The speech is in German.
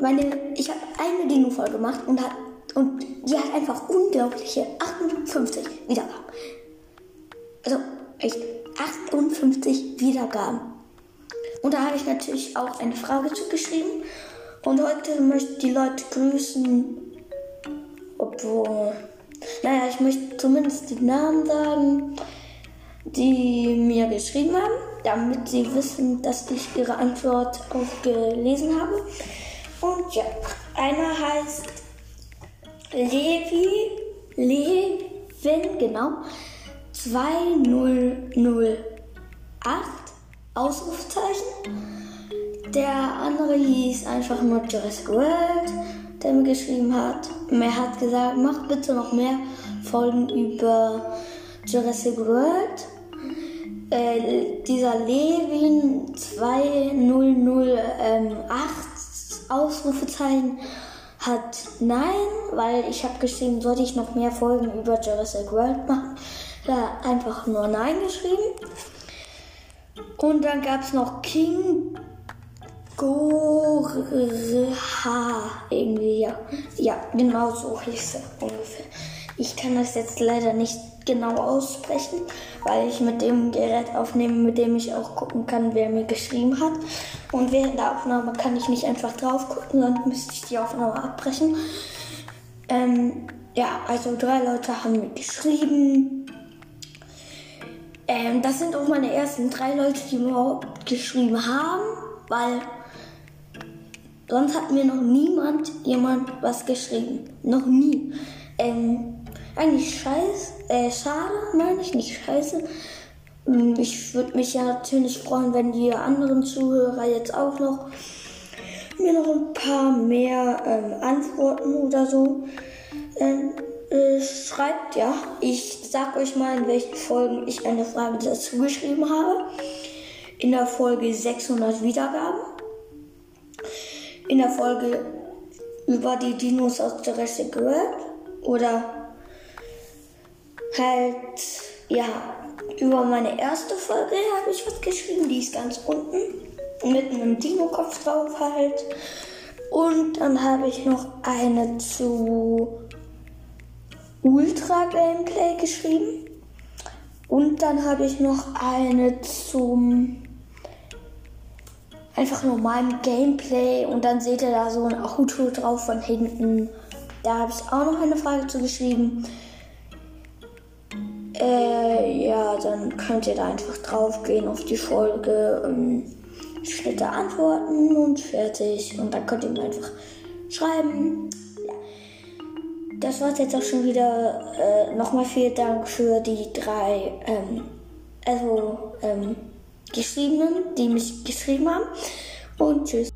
meine, ich habe eine Dino-Folge gemacht und, hat, und die hat einfach unglaubliche 58 Wiedergaben. Also echt 58 Wiedergaben. Und da habe ich natürlich auch eine Frage zugeschrieben. Und heute möchte ich die Leute grüßen. Obwohl. Naja, ich möchte zumindest die Namen sagen, die mir geschrieben haben, damit sie wissen, dass ich ihre Antwort auch gelesen habe. Und ja, einer heißt Levi, Levin, genau, 2008, Ausrufzeichen. Der andere hieß einfach nur Jurassic World, der mir geschrieben hat. Er hat gesagt, mach bitte noch mehr Folgen über Jurassic World. Äh, dieser Levin 2008 Ausrufezeichen hat nein, weil ich habe geschrieben, sollte ich noch mehr Folgen über Jurassic World machen. Da einfach nur nein geschrieben. Und dann gab es noch King Gorha irgendwie, ja. Ja, genau so hieß er ungefähr. Ich kann das jetzt leider nicht genau aussprechen, weil ich mit dem Gerät aufnehme, mit dem ich auch gucken kann, wer mir geschrieben hat. Und während der Aufnahme kann ich nicht einfach drauf gucken, sonst müsste ich die Aufnahme abbrechen. Ähm, ja, also drei Leute haben mir geschrieben. Ähm, das sind auch meine ersten drei Leute, die mir überhaupt geschrieben haben, weil sonst hat mir noch niemand jemand was geschrieben. Noch nie. Ähm, eigentlich scheiße, äh, schade, meine ich, nicht scheiße. Ähm, ich würde mich ja natürlich freuen, wenn die anderen Zuhörer jetzt auch noch mir noch ein paar mehr ähm, Antworten oder so ähm, äh, schreibt. Ja, ich sag euch mal, in welchen Folgen ich eine Frage dazu geschrieben habe. In der Folge 600 Wiedergaben. In der Folge über die Dinos aus Jurassic World. Oder halt, ja, über meine erste Folge habe ich was geschrieben, die ist ganz unten. Mit einem Dino-Kopf drauf halt. Und dann habe ich noch eine zu Ultra Gameplay geschrieben. Und dann habe ich noch eine zum einfach normalen Gameplay. Und dann seht ihr da so ein Auto drauf von hinten. Da habe ich auch noch eine Frage zu geschrieben. Dann könnt ihr da einfach drauf gehen auf die Folge, ähm, Schnitte antworten und fertig. Und dann könnt ihr mir einfach schreiben. Ja. Das war's jetzt auch schon wieder. Äh, Nochmal vielen Dank für die drei, ähm, also, ähm, Geschriebenen, die mich geschrieben haben. Und tschüss.